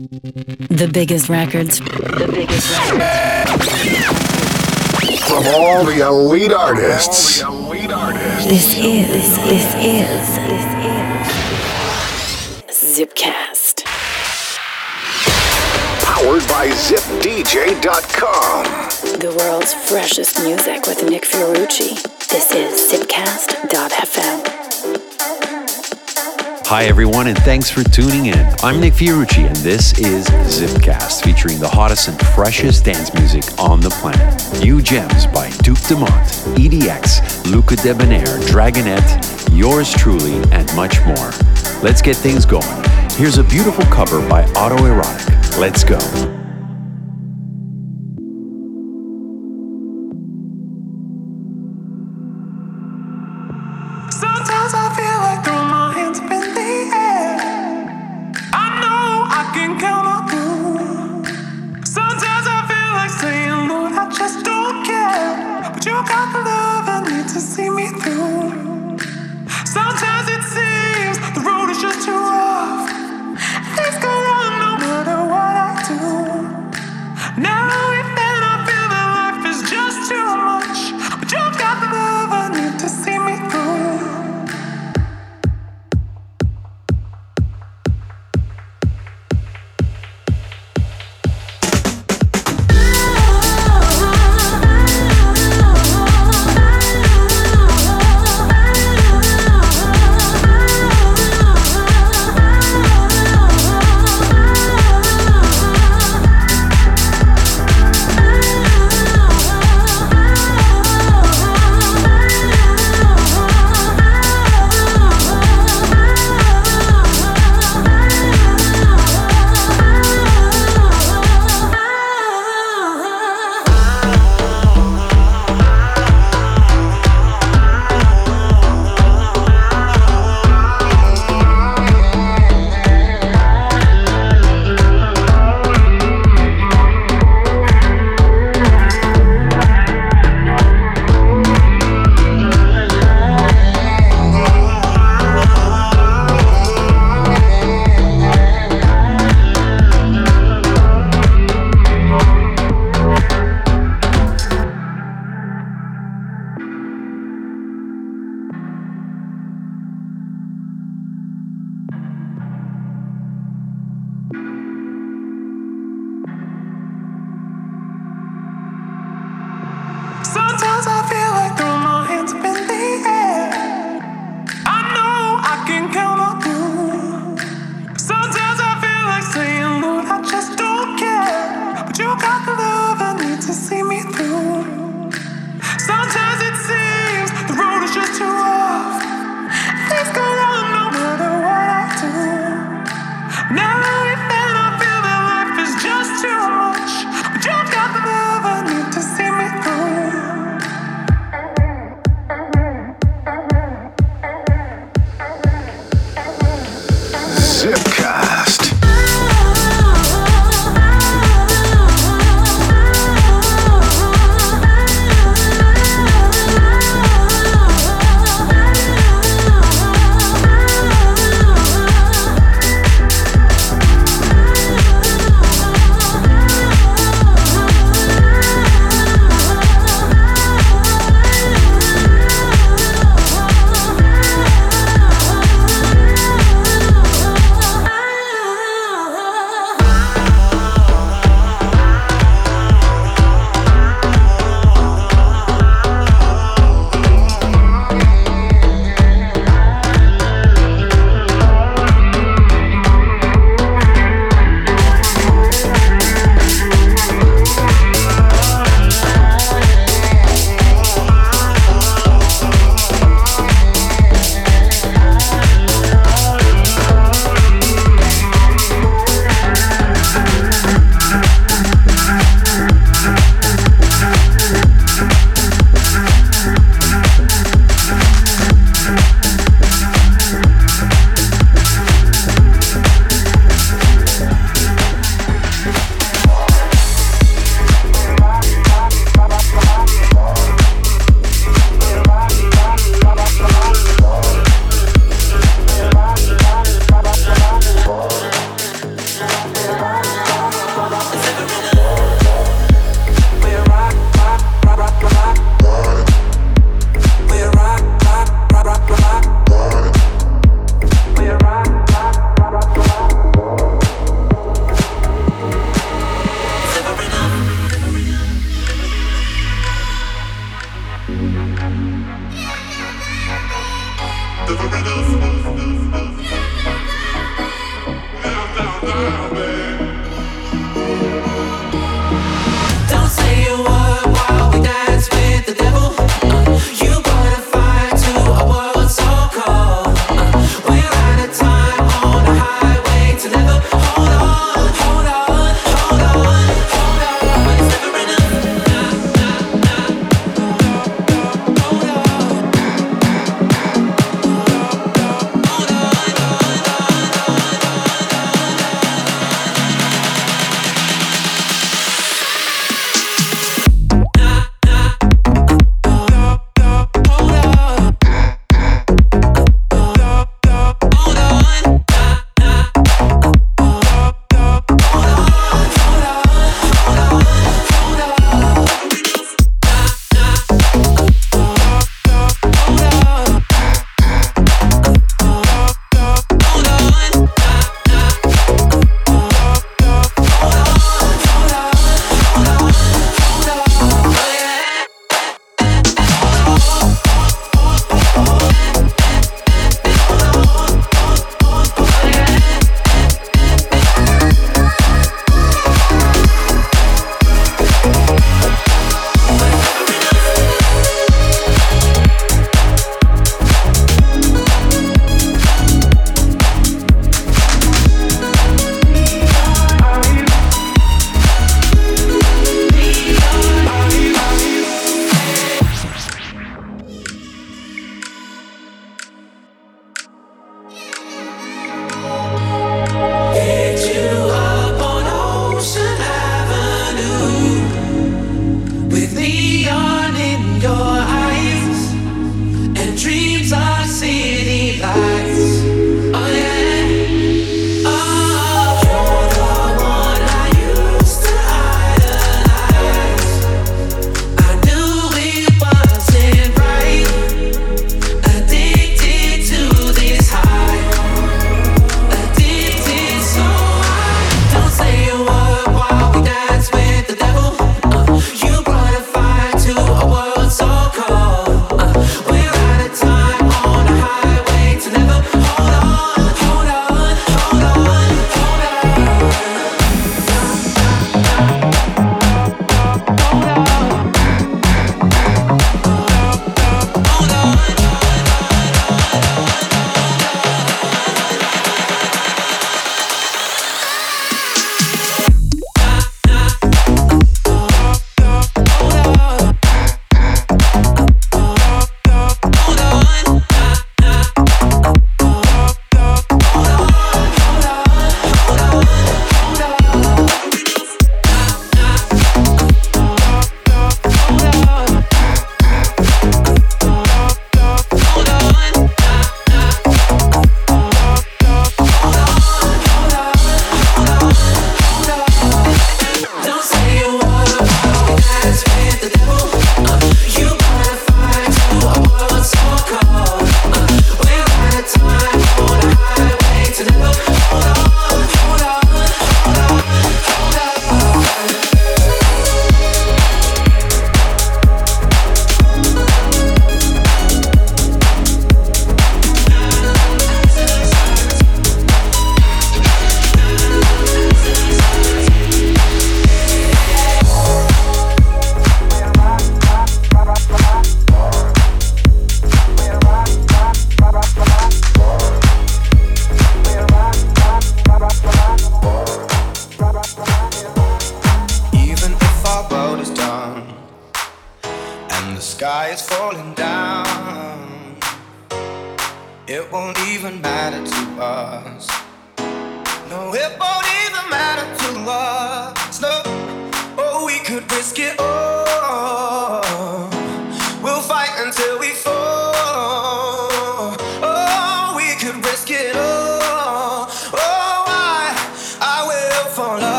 The biggest records. The biggest records. From all the elite artists. This is, this is, this is Zipcast. Powered by ZipDJ.com. The world's freshest music with Nick Fiorucci. This is Zipcast.fm. Hi, everyone, and thanks for tuning in. I'm Nick Fiorucci, and this is Zipcast, featuring the hottest and freshest dance music on the planet. New gems by Duke Dumont, EDX, Luca Debonaire, Dragonette, yours truly, and much more. Let's get things going. Here's a beautiful cover by Autoerotique. Let's go.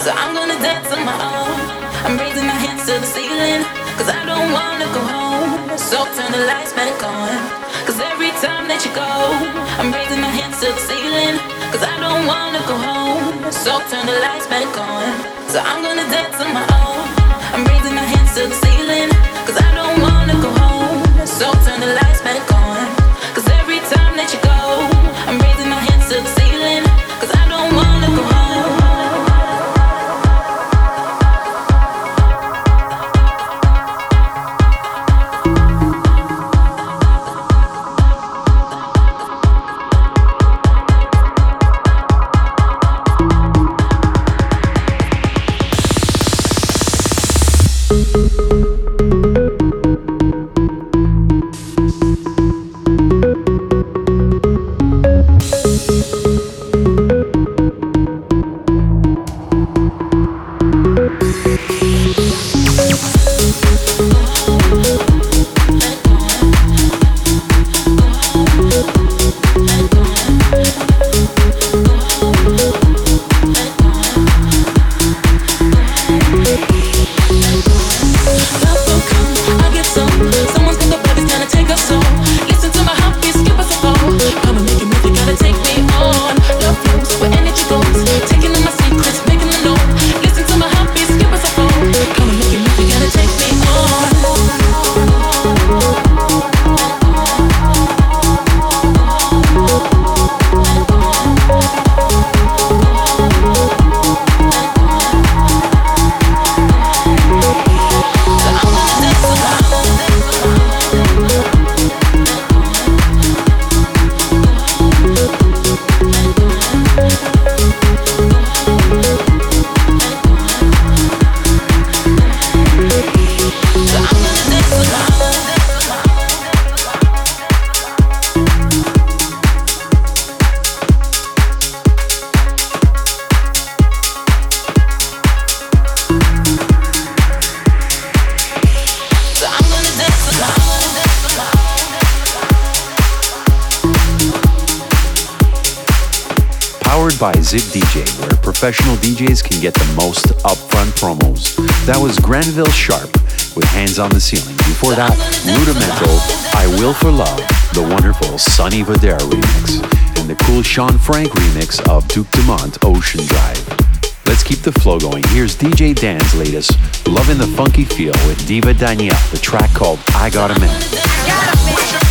So I'm gonna dance on my own. I'm raising my hands to the ceiling, cause I don't wanna go home. So turn the lights back on. Cause every time that you go, I'm raising my hands to the ceiling, cause I don't wanna go home. So turn the lights back on. So I'm gonna dance on my own. I'm raising my hands to the ceiling, cause I don't wanna go home. So turn the lights professional DJs can get the most upfront promos. That was Granville Sharp with Hands on the Ceiling. Before that, Rudimental, I Will for Love, the wonderful Sonny Fodera remix, and the cool Shaun Frank remix of Duke Dumont, Ocean Drive. Let's keep the flow going. Here's DJ Dan's latest, Loving the Funky Feel with Diva Danielle, the track called I Got a Man.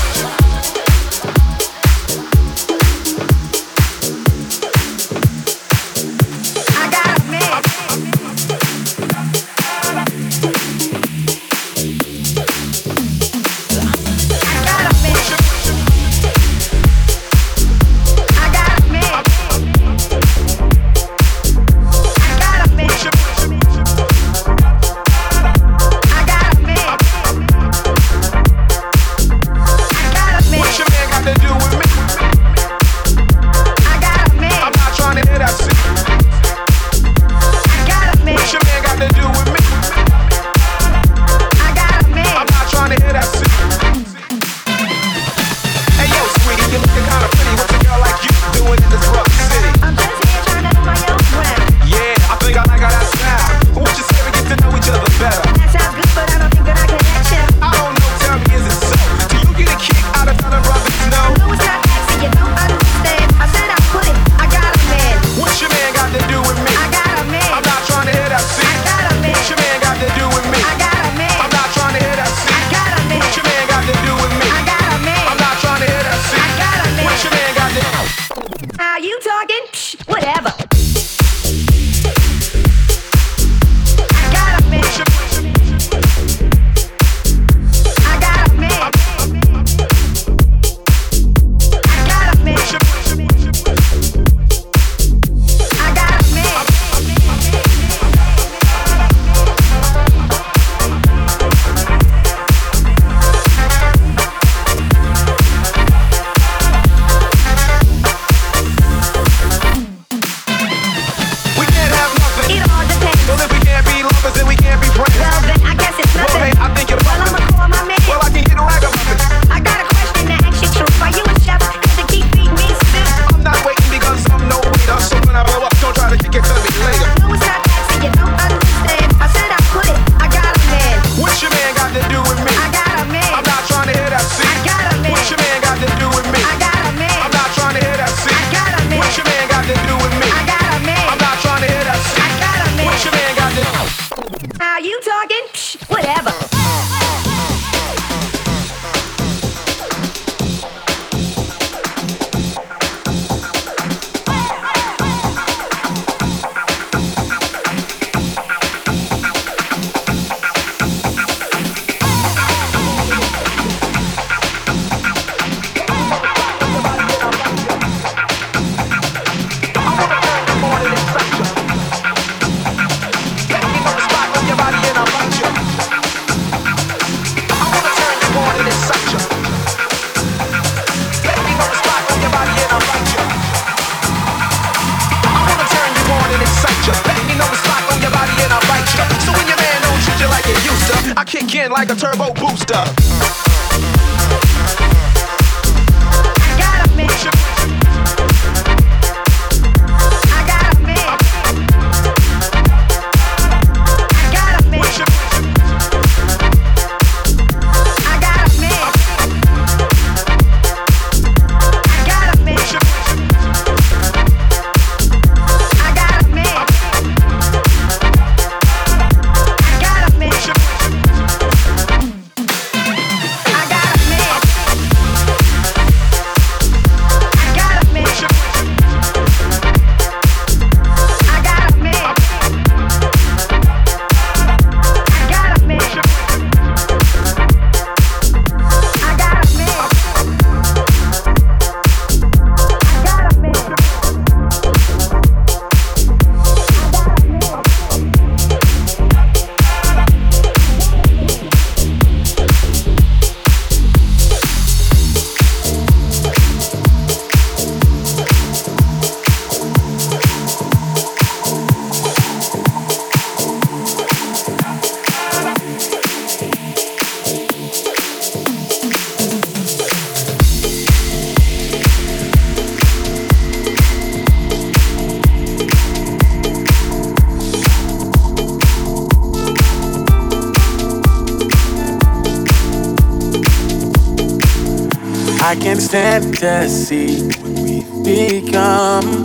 Stand to see what we've become.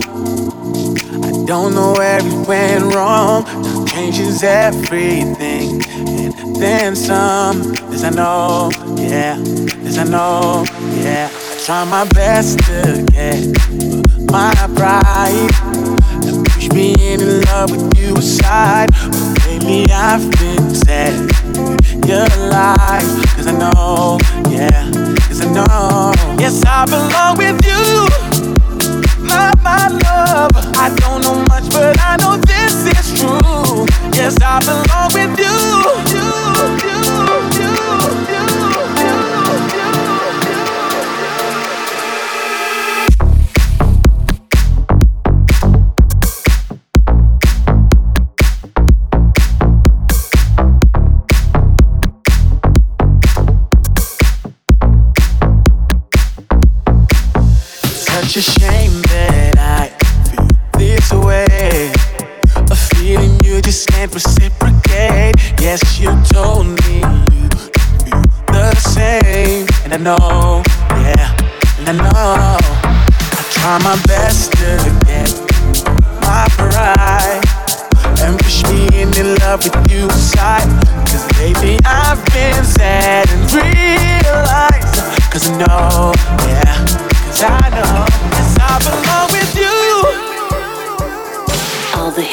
I don't know where it went wrong. Time changes everything, and then some. As I know, yeah, as I know, yeah. I try my best to get my pride and push being in love with you aside. But lately I've been sad. Your life, cause I know, know, yes, I belong with you. My, my love. I don't know much, but I know this is true. Yes, I belong with you. you, you,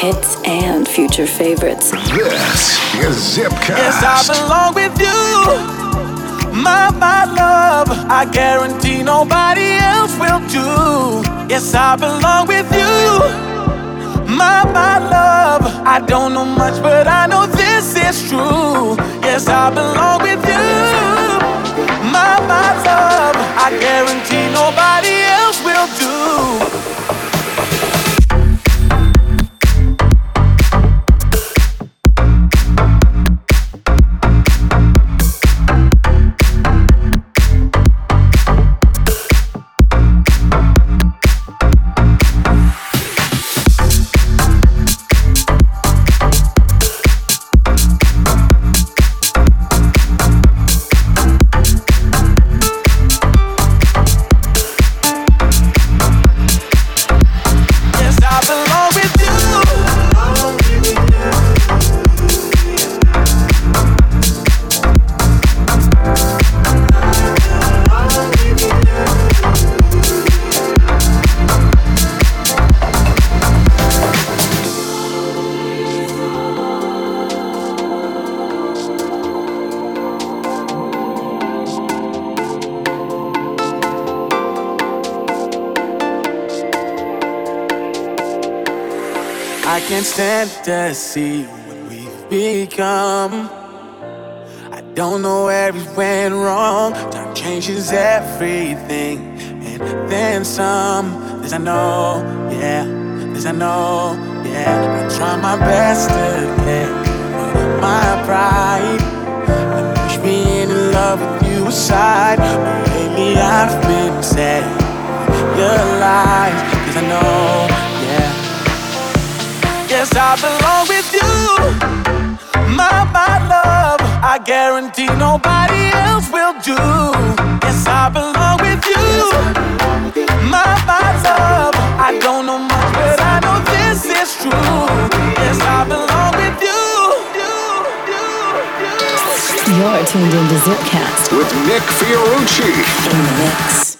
hits and future favorites. This is Zipcast. Yes, I belong with you. My, my love, I guarantee nobody else will do. Yes, I belong with you. My, my love, I don't know much, but I know this is true. Yes, I belong with you. My, my love, I guarantee nobody else will do. See what we've become. I don't know where we went wrong. Time changes everything, and then some. This I know, yeah. This I know, yeah. I try my best to get my pride. I push being in love with you aside, but lately I've been sad. Your lies, I belong with you, my, my love. I guarantee nobody else will do. Yes, I belong with you, my, my love. I don't know much, but I know this is true. Yes, I belong with you. You're tuned into Zipcast With Nick Fiorucci. in the mix.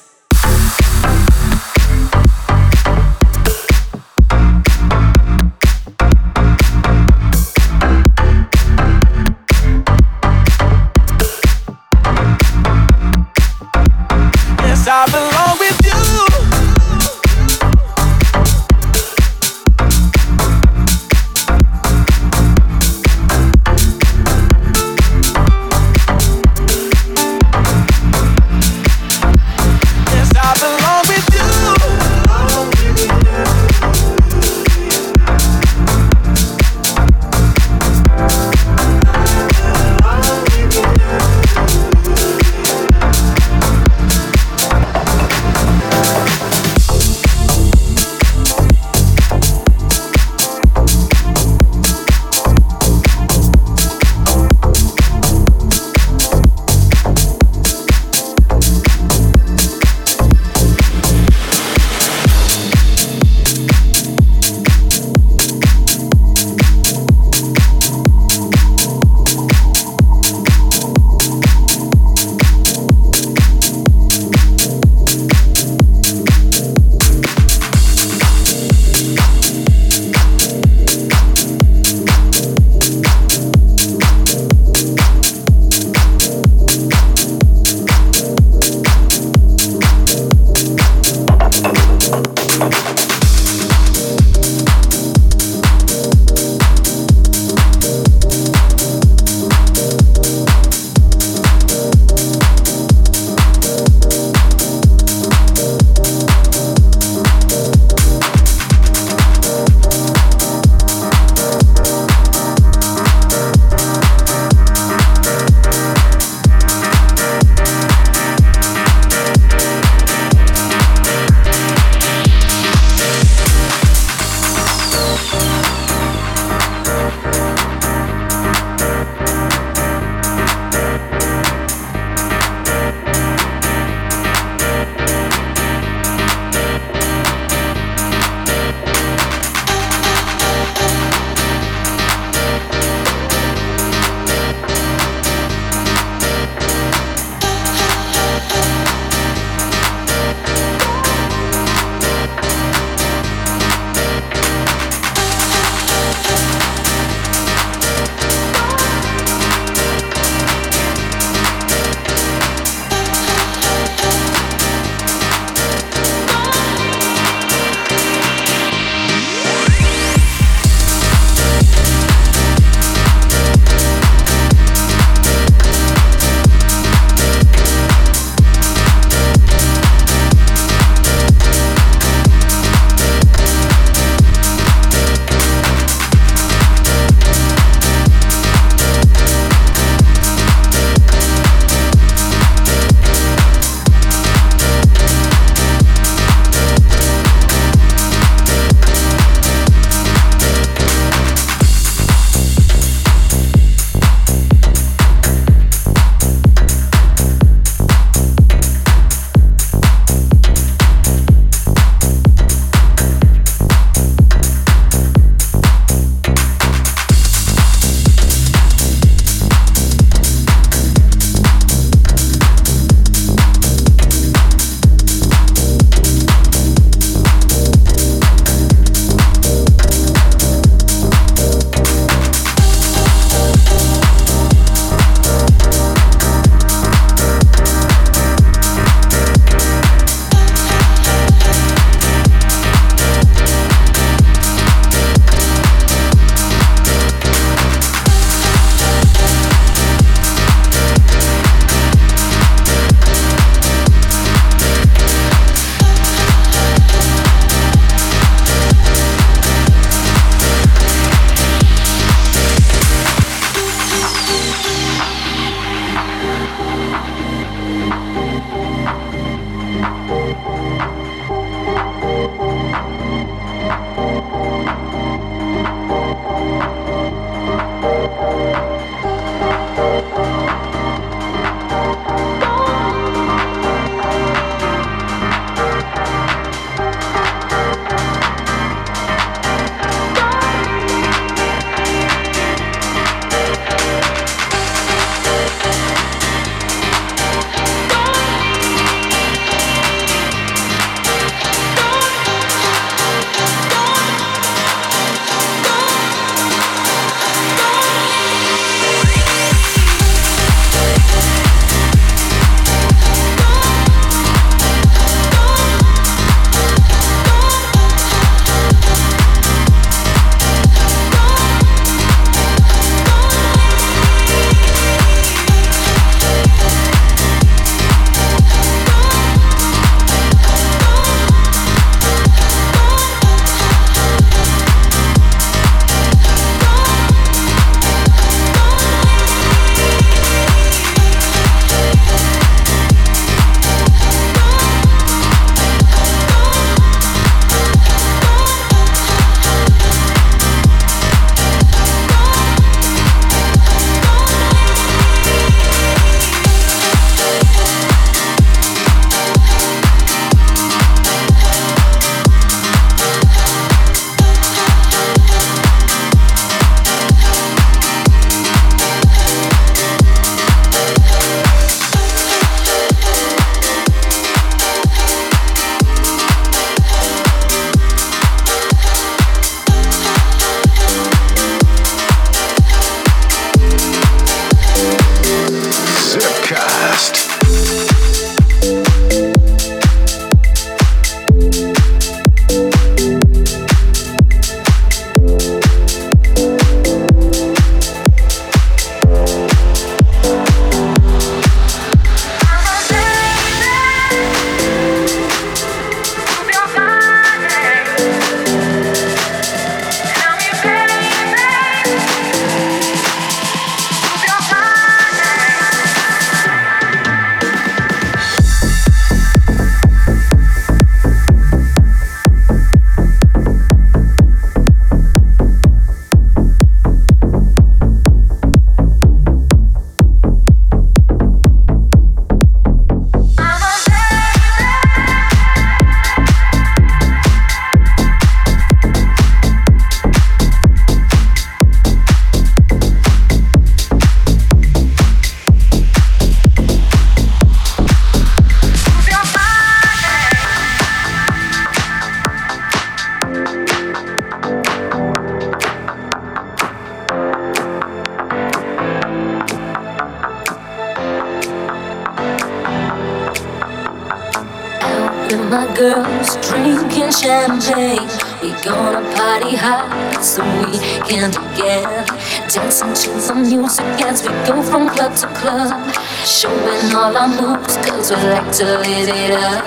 girls would like to live it up.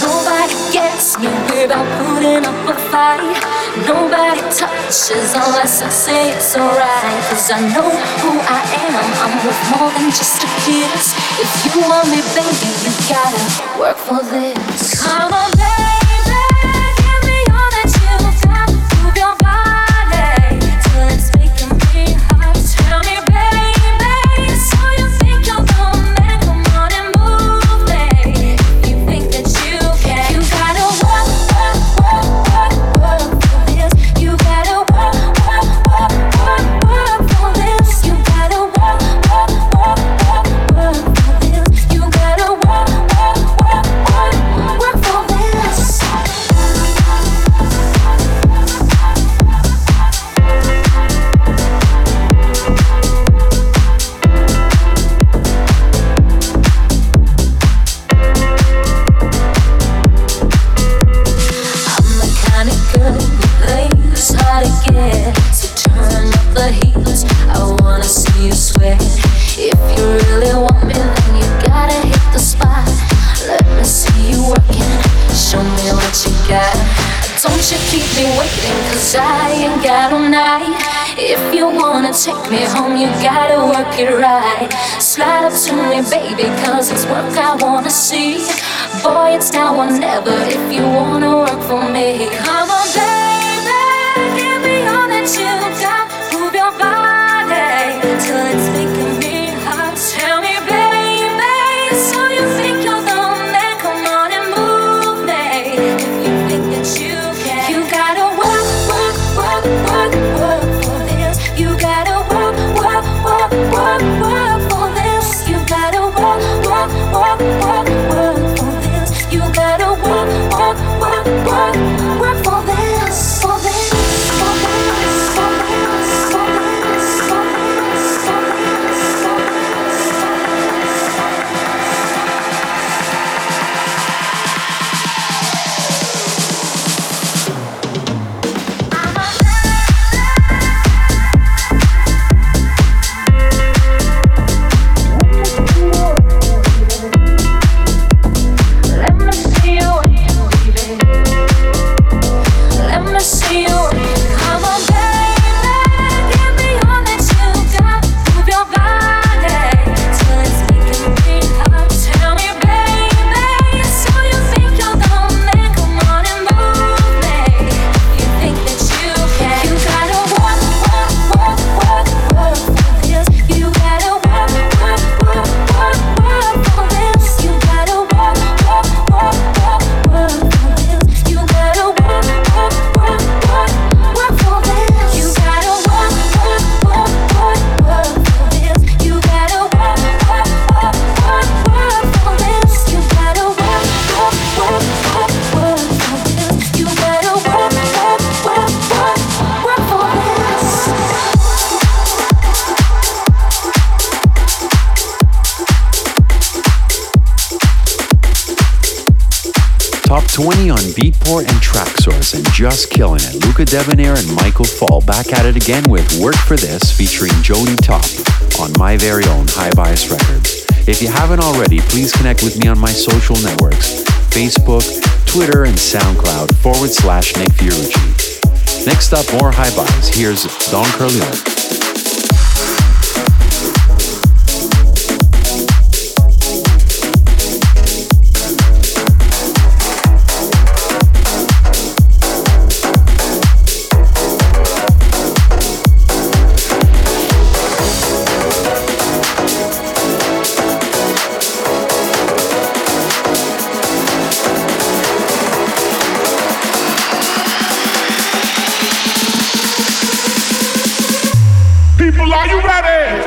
Nobody gets me without putting up a fight. Nobody touches unless I say it's alright. Cause I know who I am, I'm worth more than just a kiss. If you want me, baby, you gotta work for this. Come on, baby. Just killing it. Luca Debonaire and Michael Fall back at it again with Work for This featuring Jody Top on my very own High Bias Records. If you haven't already, please connect with me on my social networks Facebook, Twitter, and SoundCloud forward slash Nick Fiorucci. Next up, more High Bias. Here's Don Corleone. One, two,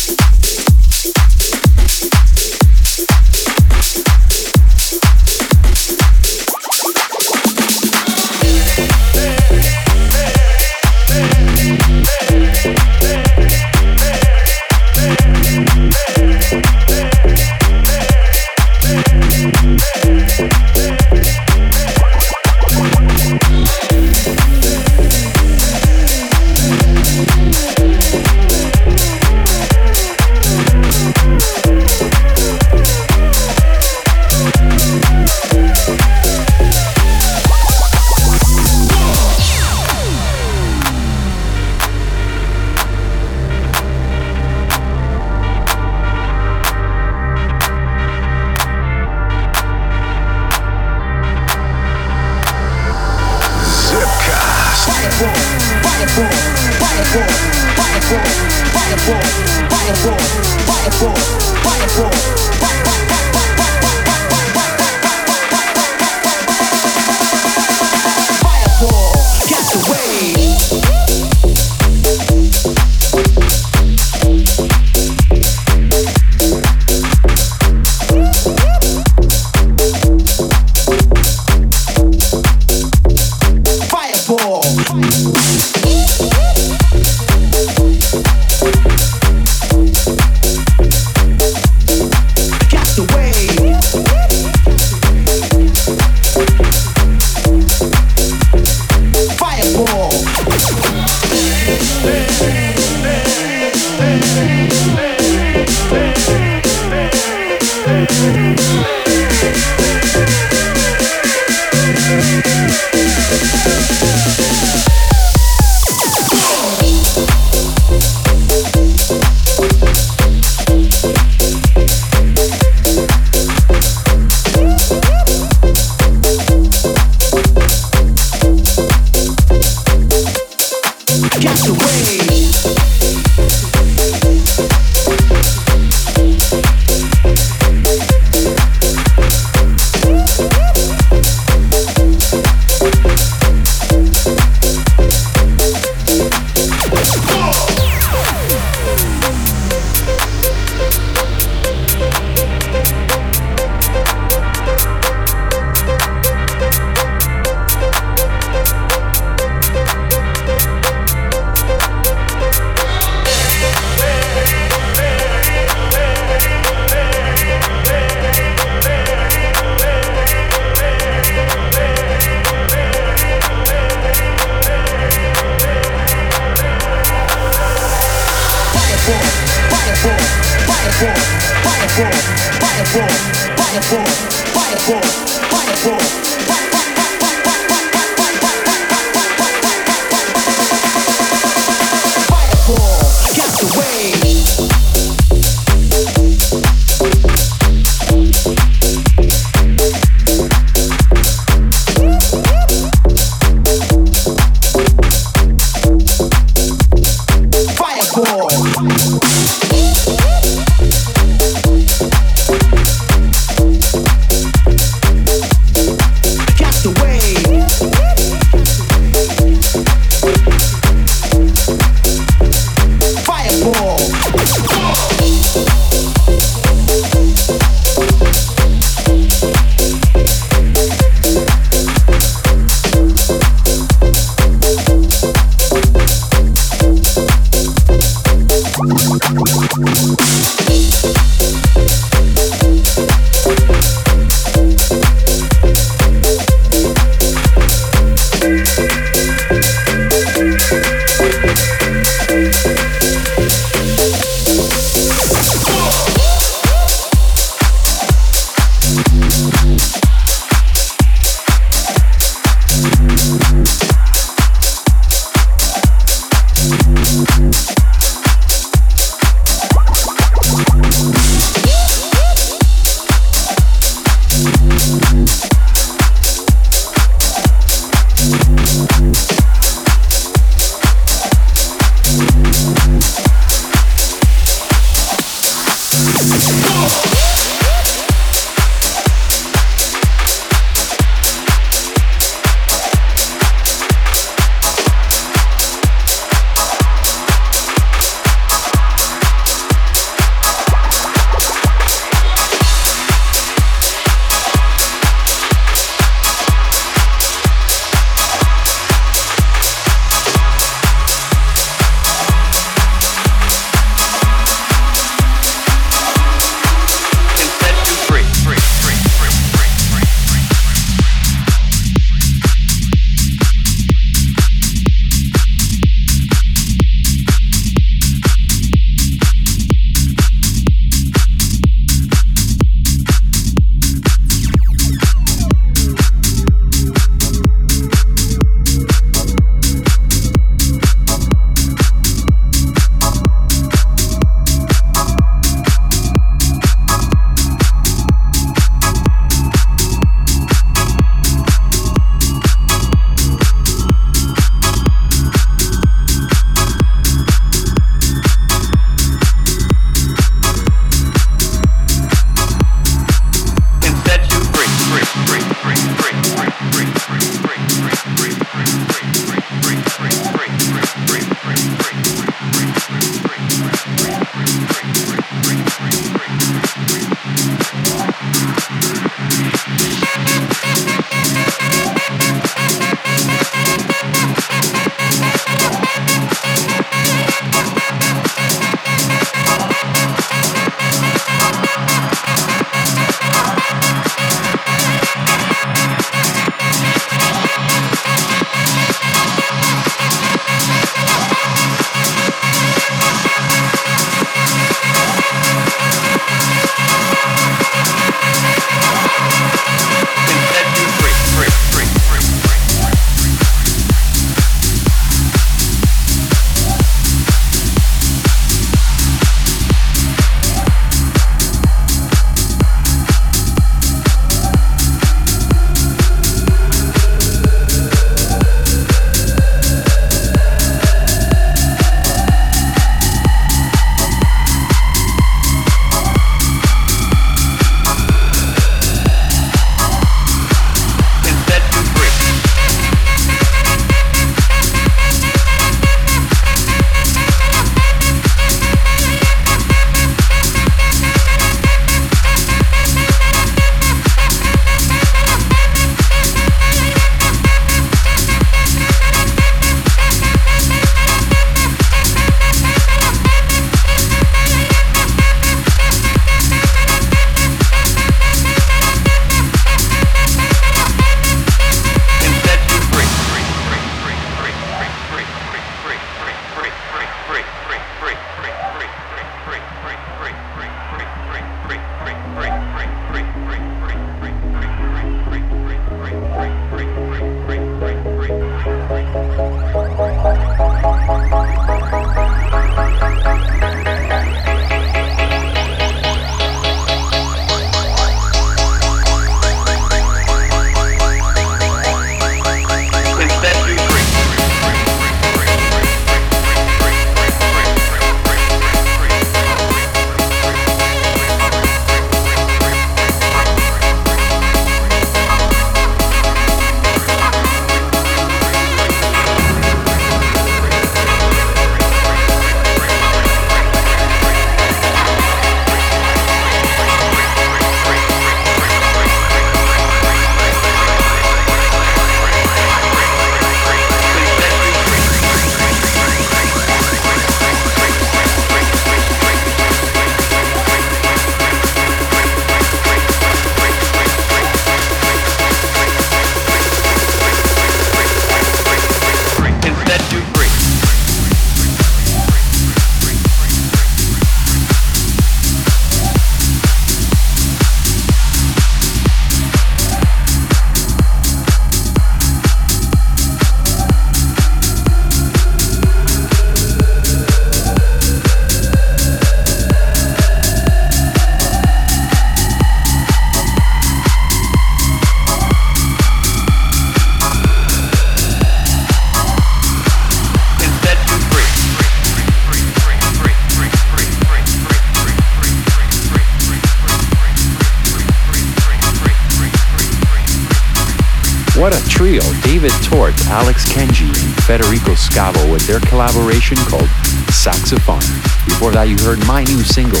Alex Kenji, and Federico Scavo with their collaboration called Saxophone. Before that, you heard my new single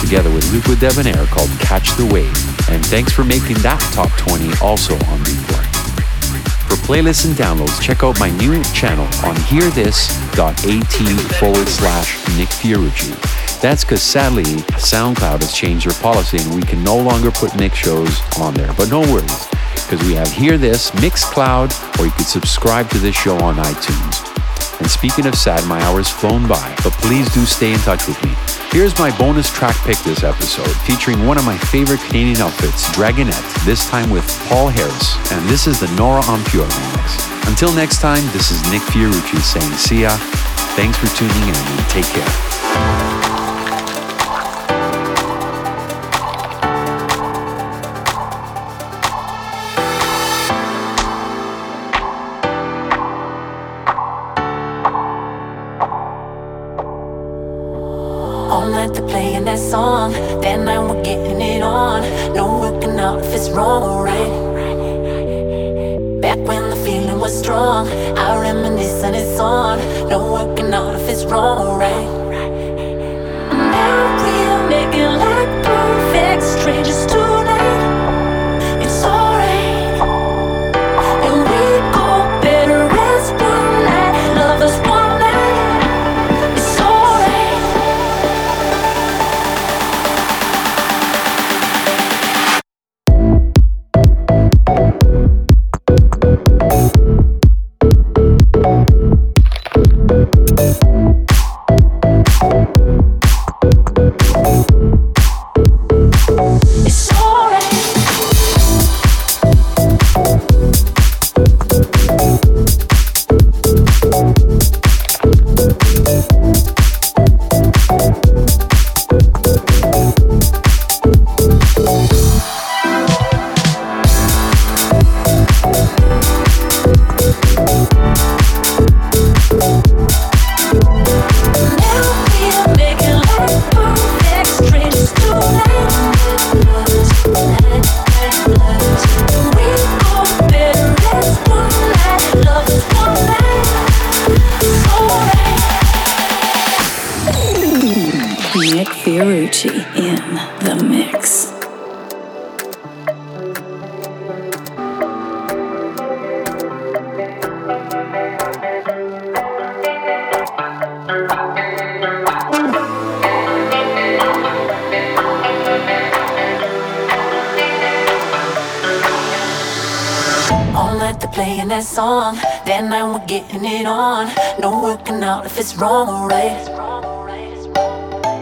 together with Luca Debonaire called Catch the Wave. And thanks for making that top 20 also on Beatport. For playlists and downloads, check out my new channel on hearthis.at forward slash Nick Fiorucci. That's because sadly, SoundCloud has changed their policy and we can no longer put Nick shows on there. But no worries because we have Hear This, Mixcloud, or you could subscribe to this show on iTunes. And speaking of sad, my hour's flown by, but please do stay in touch with me. Here's my bonus track pick this episode, featuring one of my favorite Canadian outfits, Dragonette, this time with Paul Harris, and this is the Nora En Pure remix. Until next time, this is Nick Fiorucci saying see ya. Thanks for tuning in and take care. Wrong or right.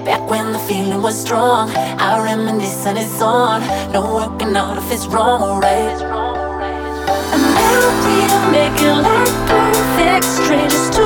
Back when the feeling was strong, I reminisce and it's on. No working out if it's wrong or right. And now we're making like perfect strangers tonight.